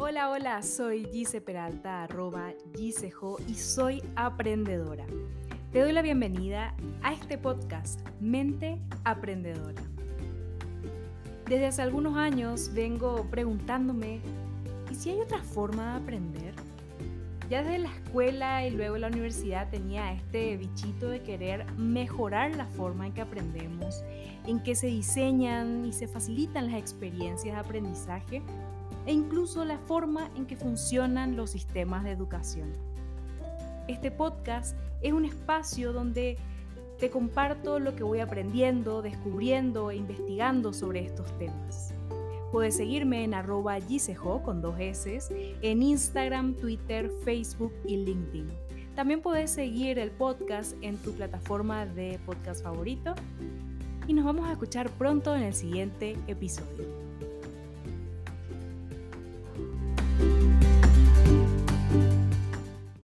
Hola, hola, soy Gise Peralta, arroba Gisejo y soy aprendedora. Te doy la bienvenida a este podcast Mente Aprendedora. Desde hace algunos años vengo preguntándome, ¿y si hay otra forma de aprender? Ya desde la escuela y luego la universidad tenía este bichito de querer mejorar la forma en que aprendemos, en que se diseñan y se facilitan las experiencias de aprendizaje e incluso la forma en que funcionan los sistemas de educación. Este podcast es un espacio donde te comparto lo que voy aprendiendo, descubriendo e investigando sobre estos temas. Puedes seguirme en arroba gisejo con dos S en Instagram, Twitter, Facebook y LinkedIn. También puedes seguir el podcast en tu plataforma de podcast favorito. Y nos vamos a escuchar pronto en el siguiente episodio.